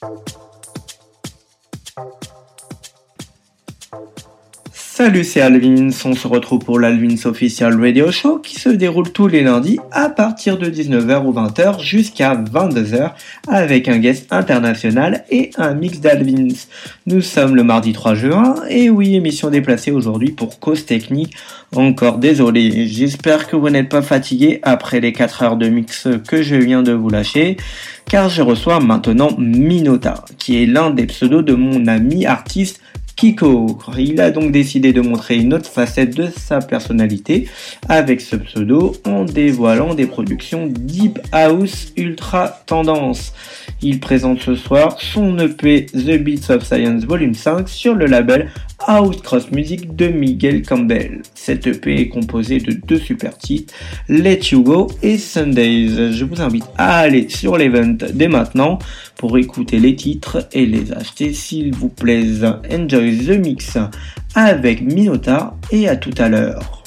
Thank you. Salut, c'est Alvins. On se retrouve pour l'Alvins Official Radio Show qui se déroule tous les lundis à partir de 19h ou 20h jusqu'à 22h avec un guest international et un mix d'Alvins. Nous sommes le mardi 3 juin et oui, émission déplacée aujourd'hui pour cause technique. Encore désolé. J'espère que vous n'êtes pas fatigué après les 4 heures de mix que je viens de vous lâcher car je reçois maintenant Minota qui est l'un des pseudos de mon ami artiste Kiko. Il a donc décidé de montrer une autre facette de sa personnalité avec ce pseudo en dévoilant des productions Deep House Ultra Tendance. Il présente ce soir son EP The Beats of Science Volume 5 sur le label House Cross Music de Miguel Campbell. Cette EP est composée de deux super titres, Let You Go et Sundays. Je vous invite à aller sur l'event dès maintenant pour écouter les titres et les acheter s'il vous plaît. Enjoy the mix avec Minota et à tout à l'heure.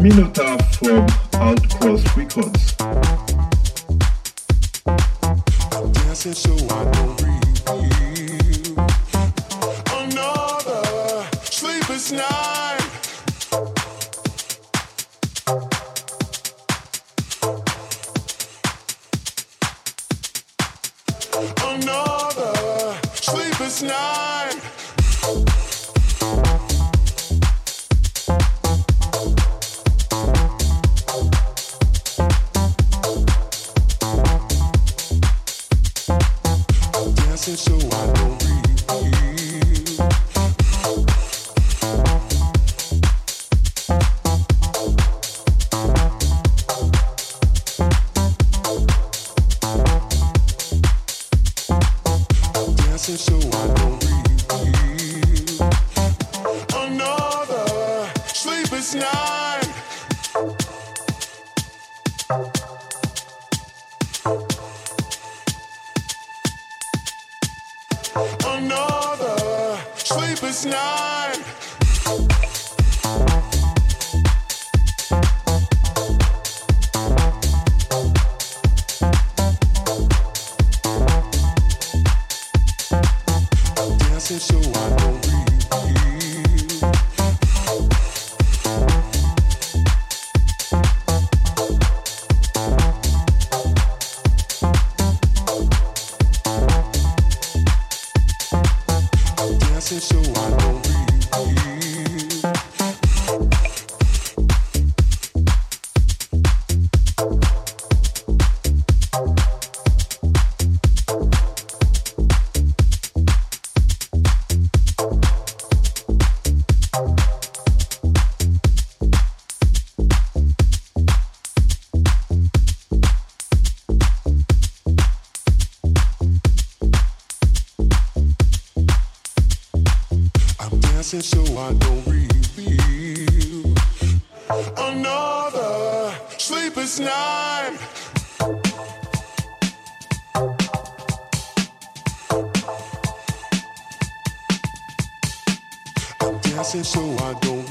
Minotaur from Outcross Records. I'm dancing so I don't so I don't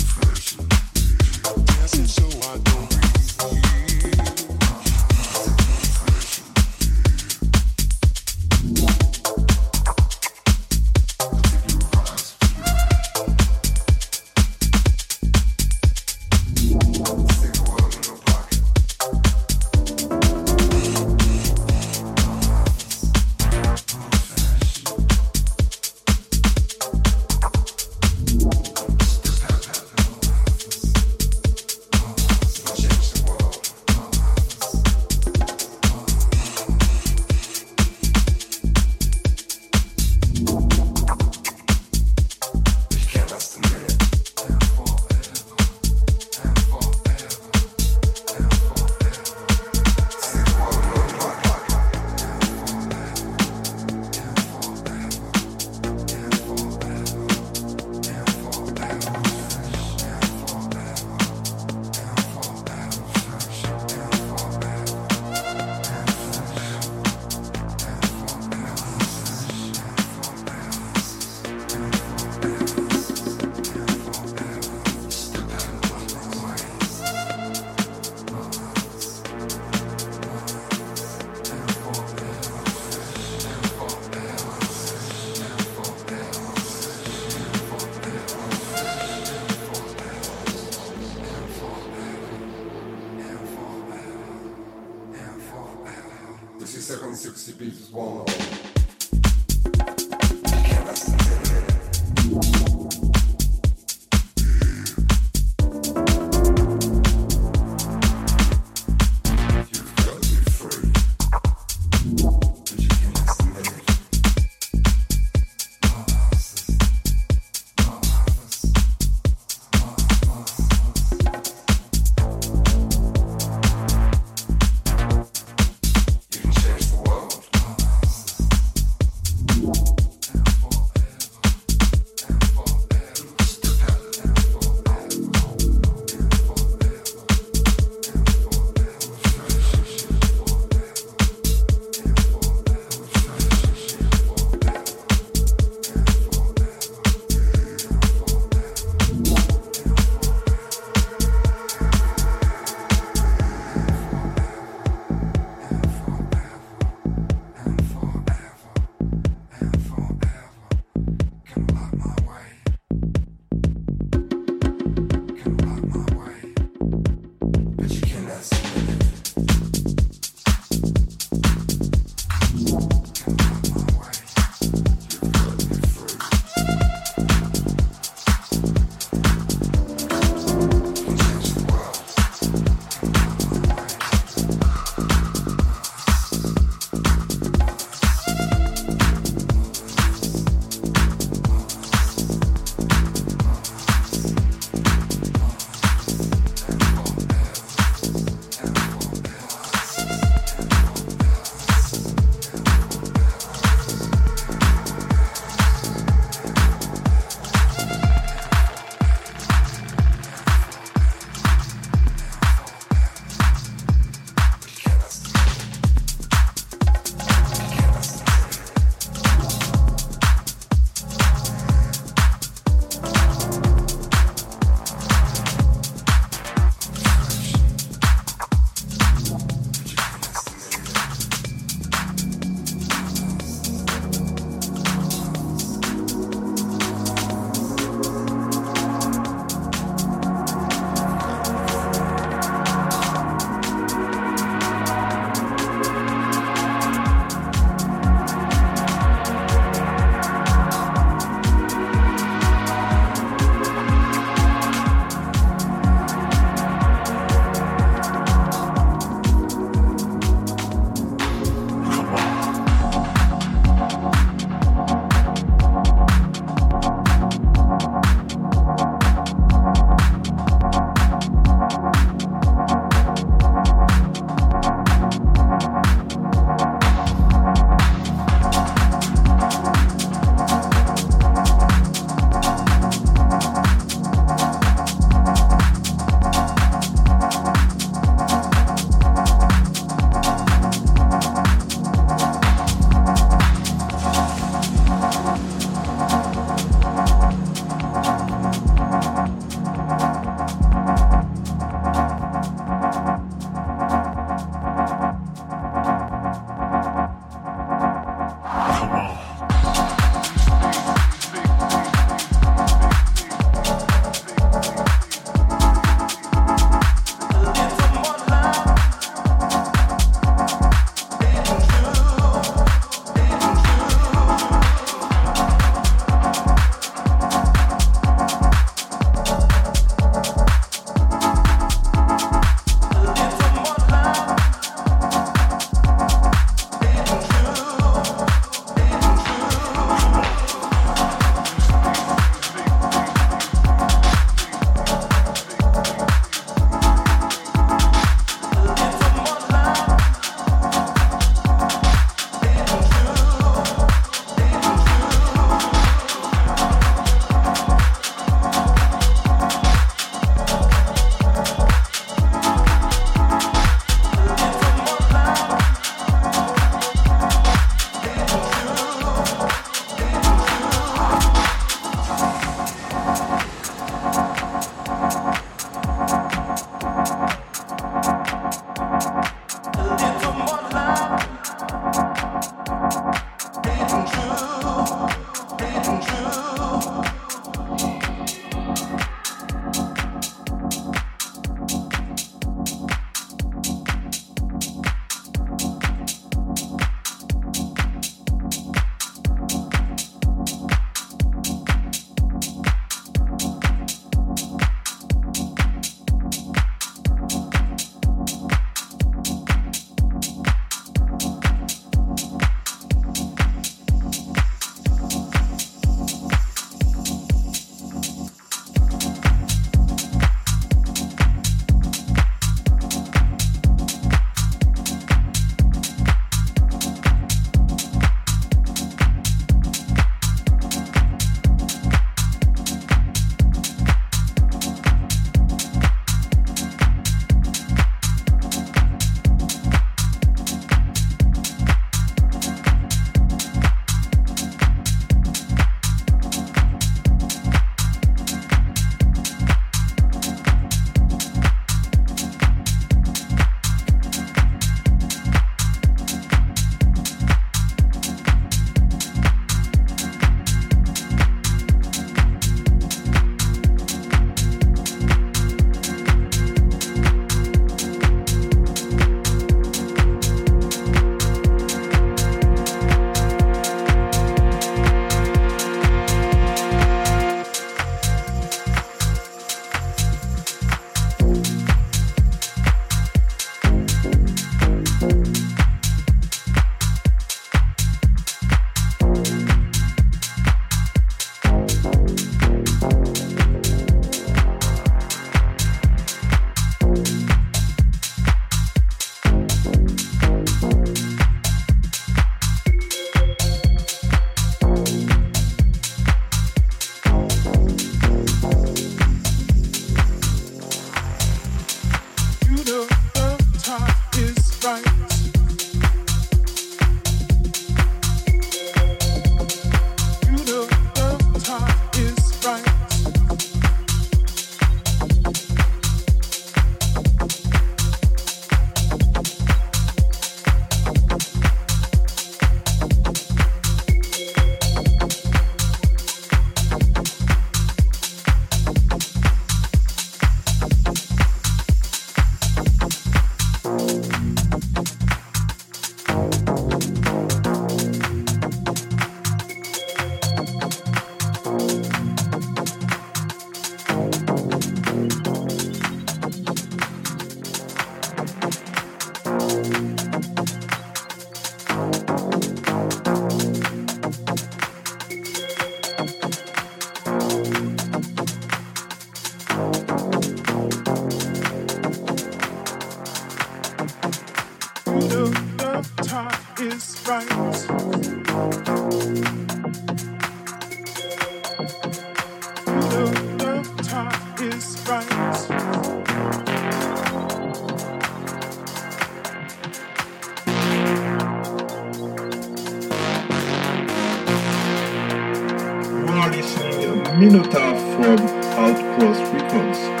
Minotaur from Outcross Records.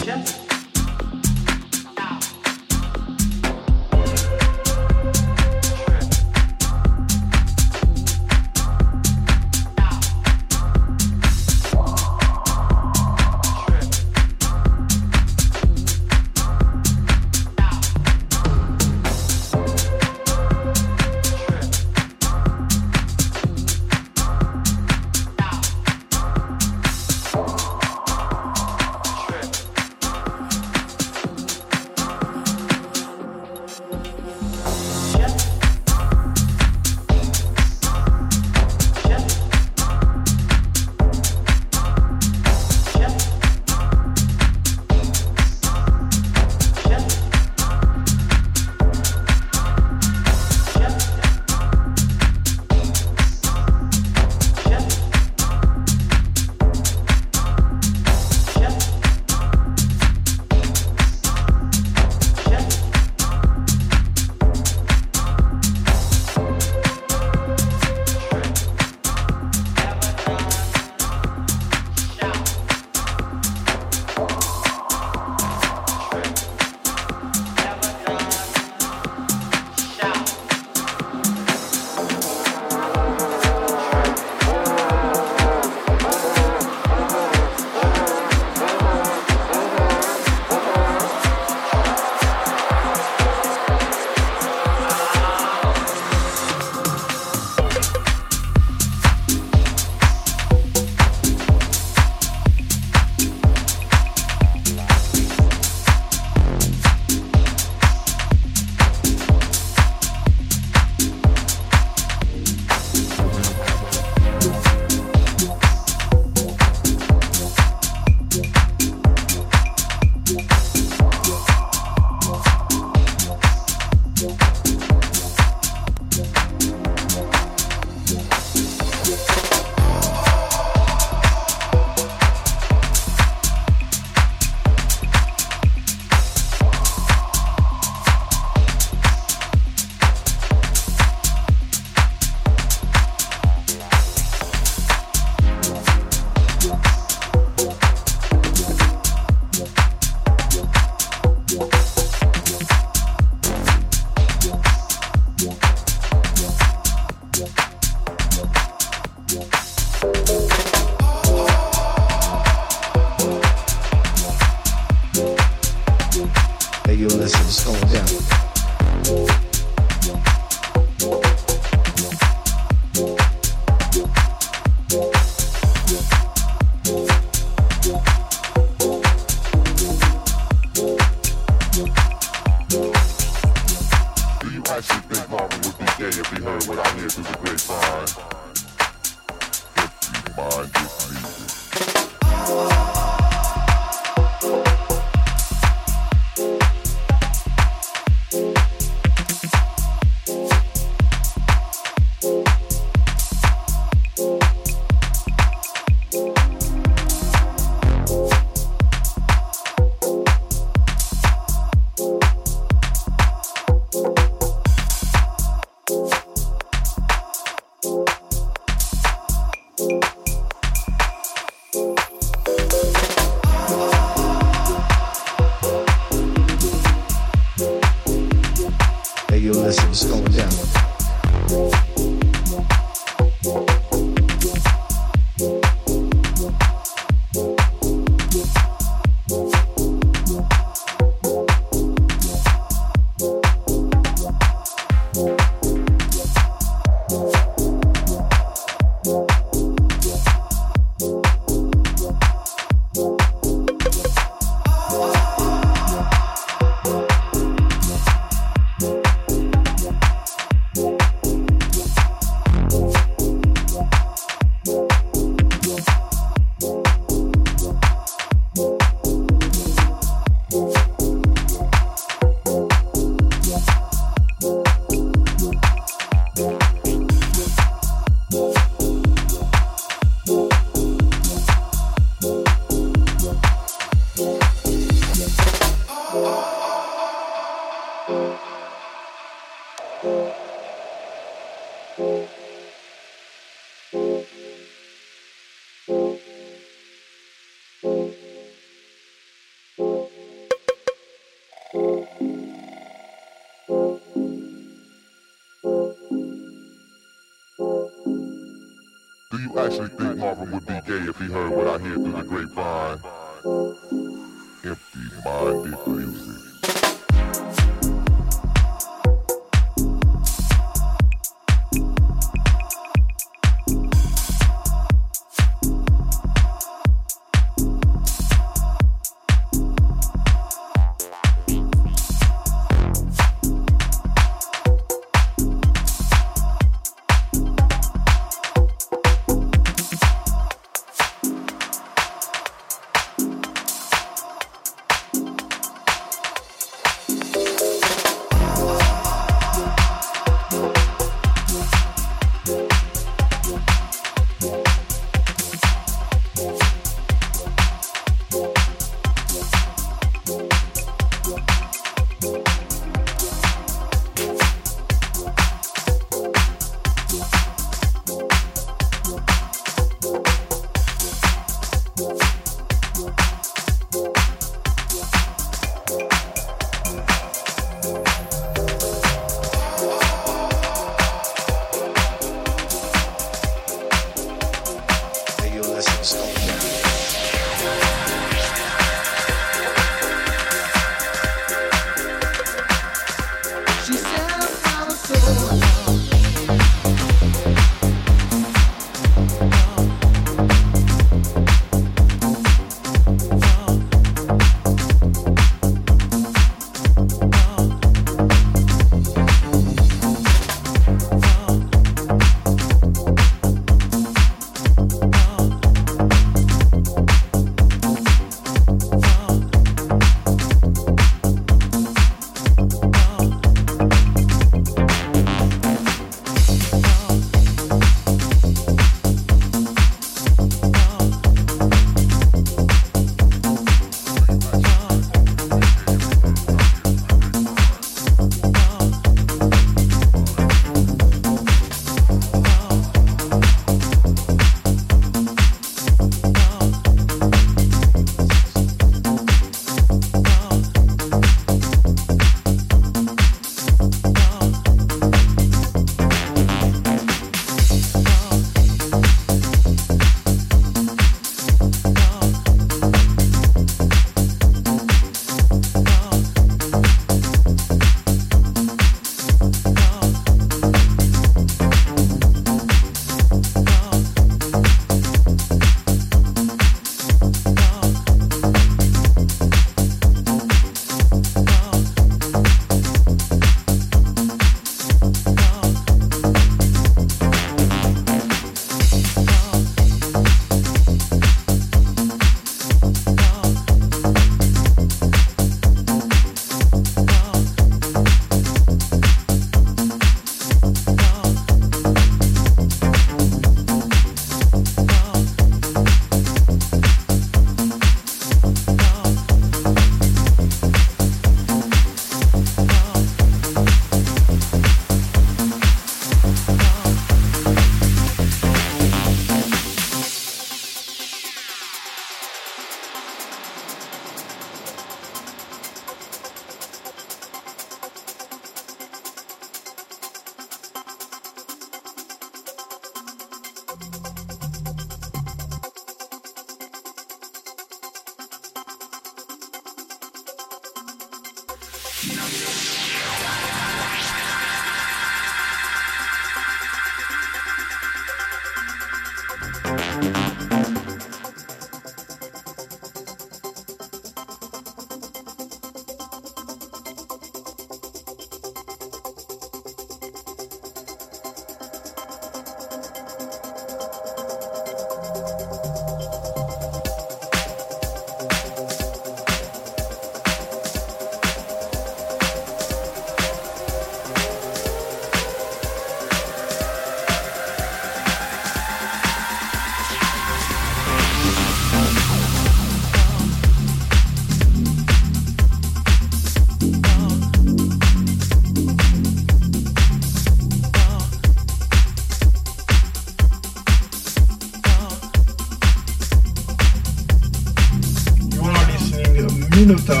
Hamilton.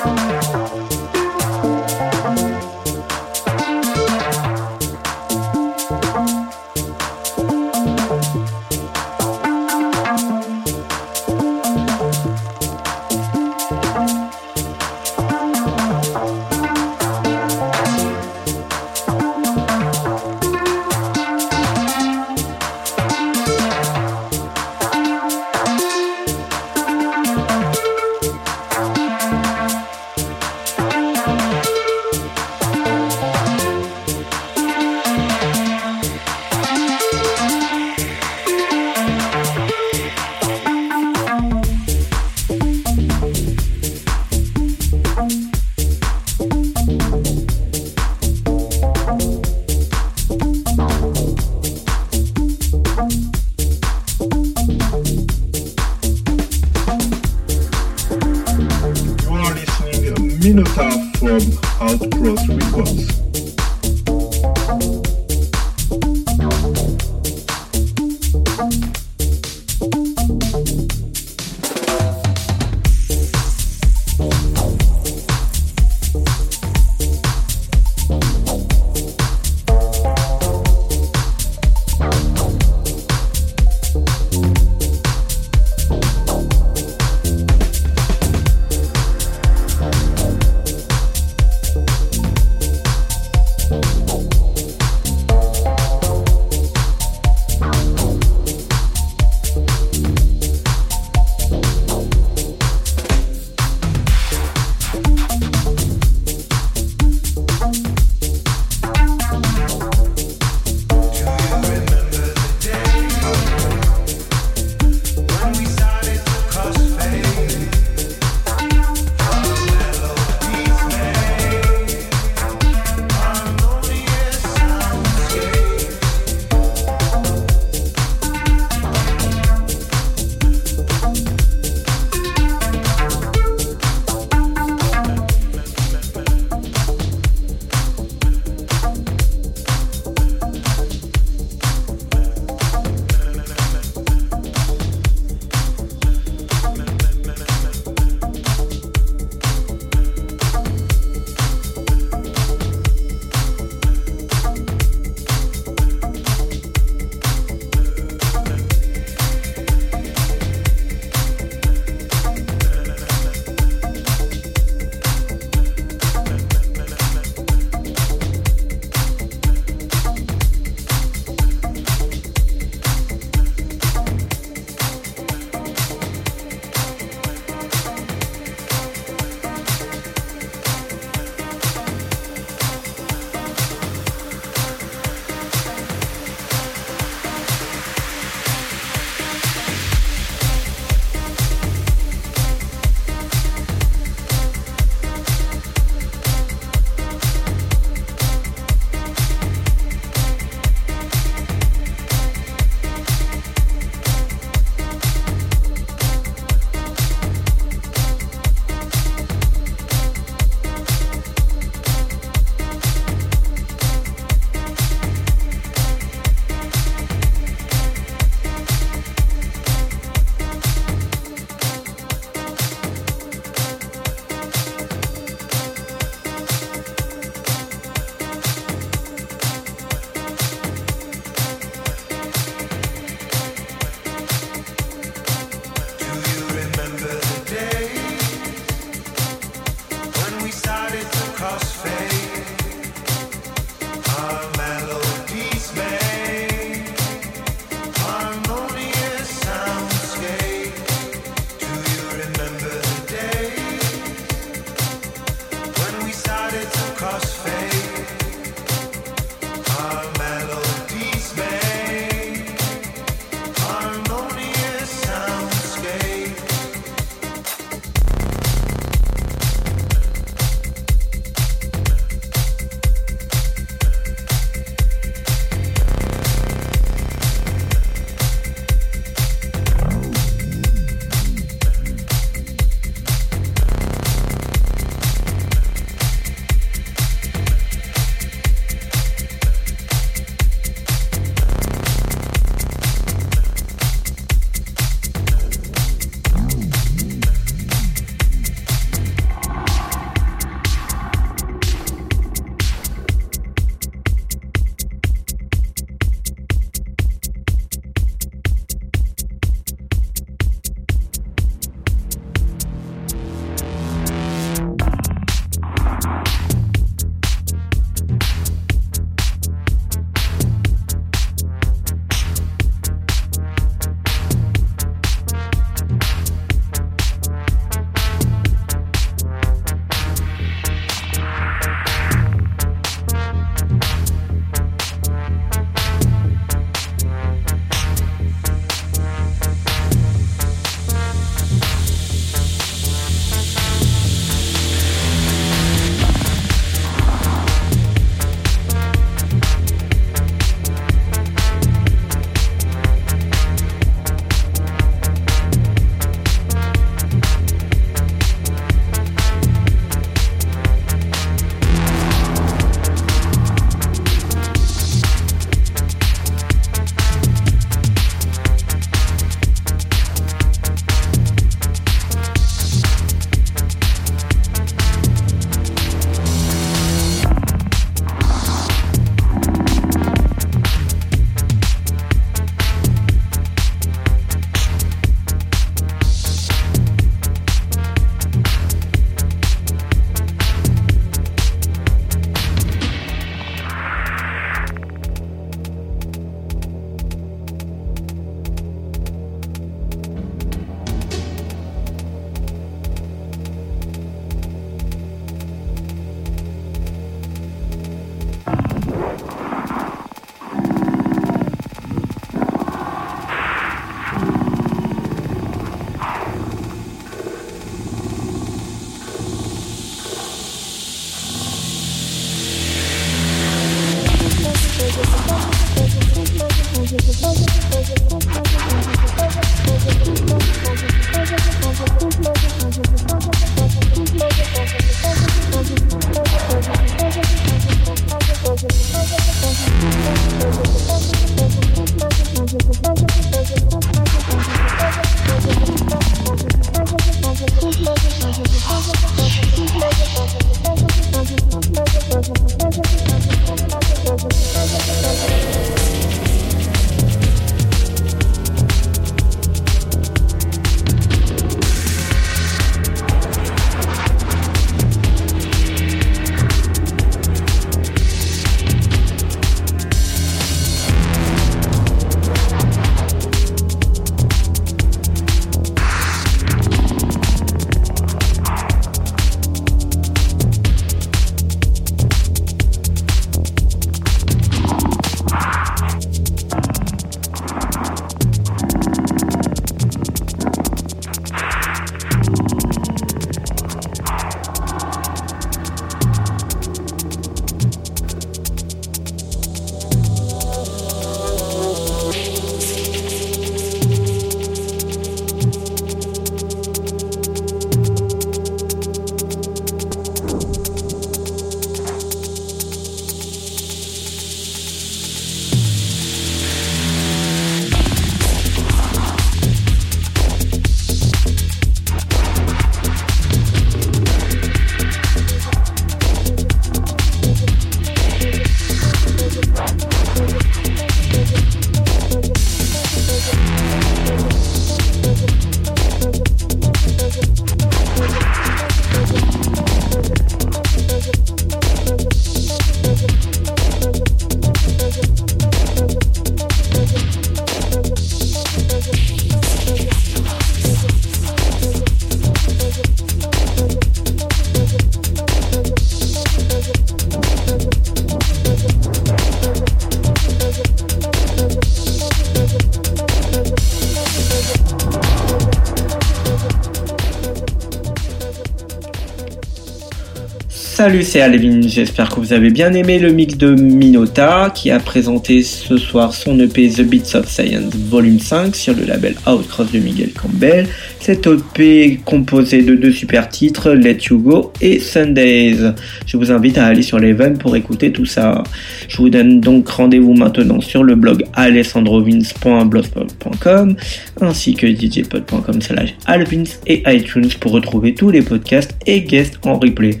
Salut, c'est Alvin. J'espère que vous avez bien aimé le mix de Minota qui a présenté ce soir son EP The Beats of Science Volume 5 sur le label Outcross de Miguel Campbell. Cet EP composé de deux super titres, Let You Go et Sundays. Je vous invite à aller sur l'Even pour écouter tout ça. Je vous donne donc rendez-vous maintenant sur le blog alessandrovins.blogspot.com ainsi que djpod.com slash alvins et iTunes pour retrouver tous les podcasts et guests en replay.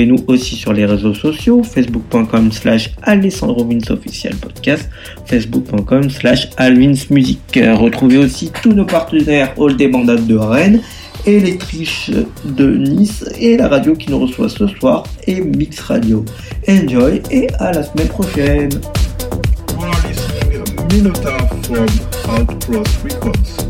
Retrouvez-nous aussi sur les réseaux sociaux, facebook.com slash official podcast, facebook.com slash alvinsmusic. Retrouvez aussi tous nos partenaires All des Bandades de Rennes, Electriche de Nice et la radio qui nous reçoit ce soir et Mix Radio. Enjoy et à la semaine prochaine. Records.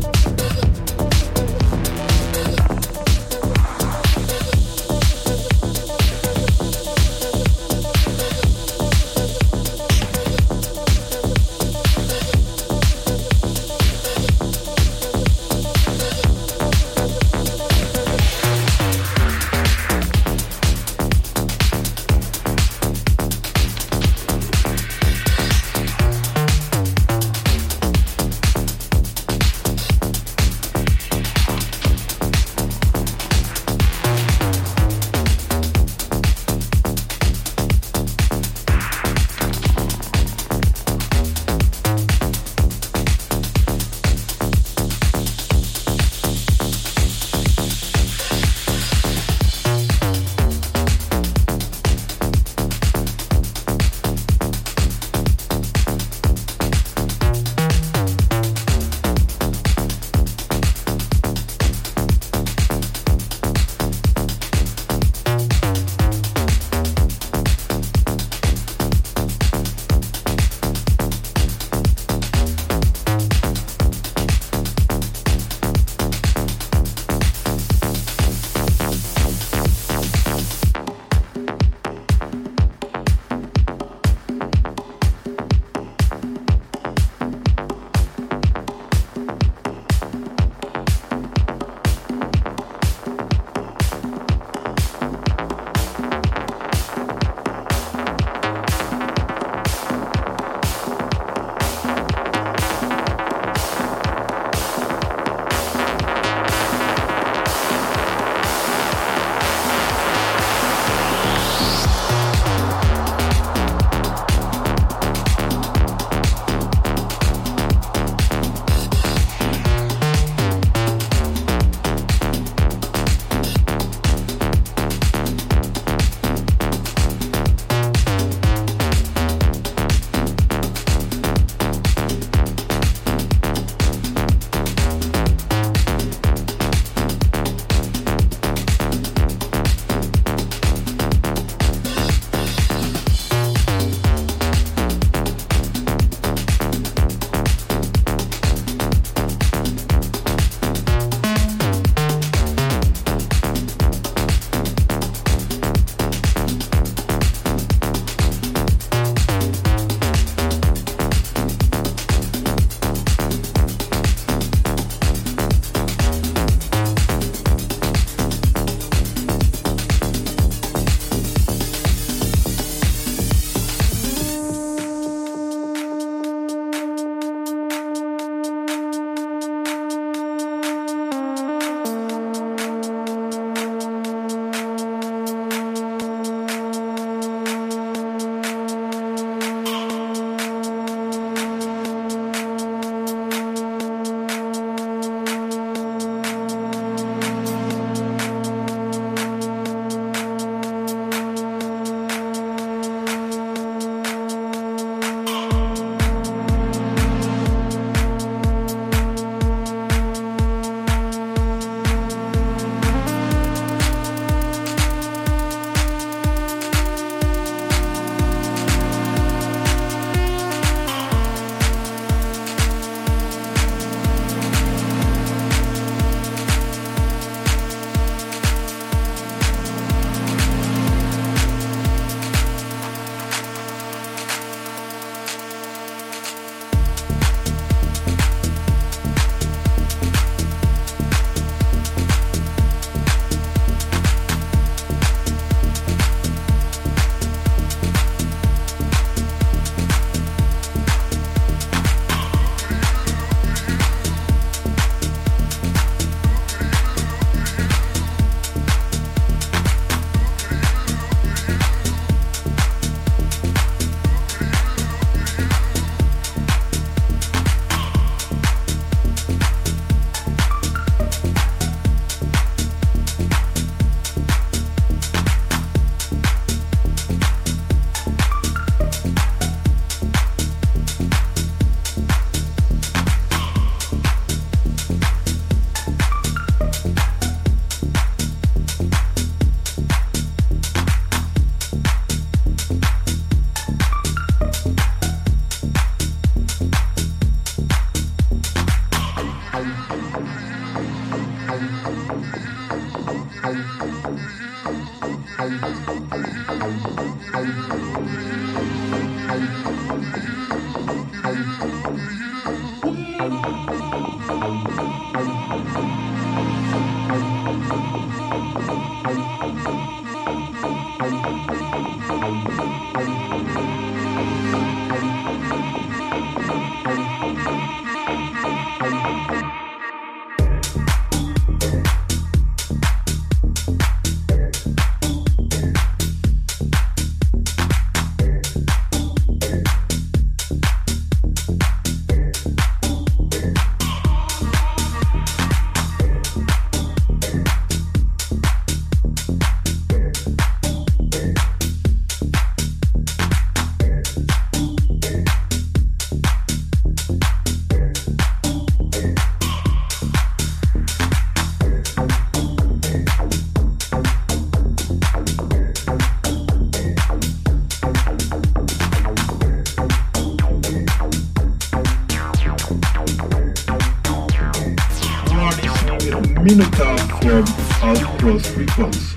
You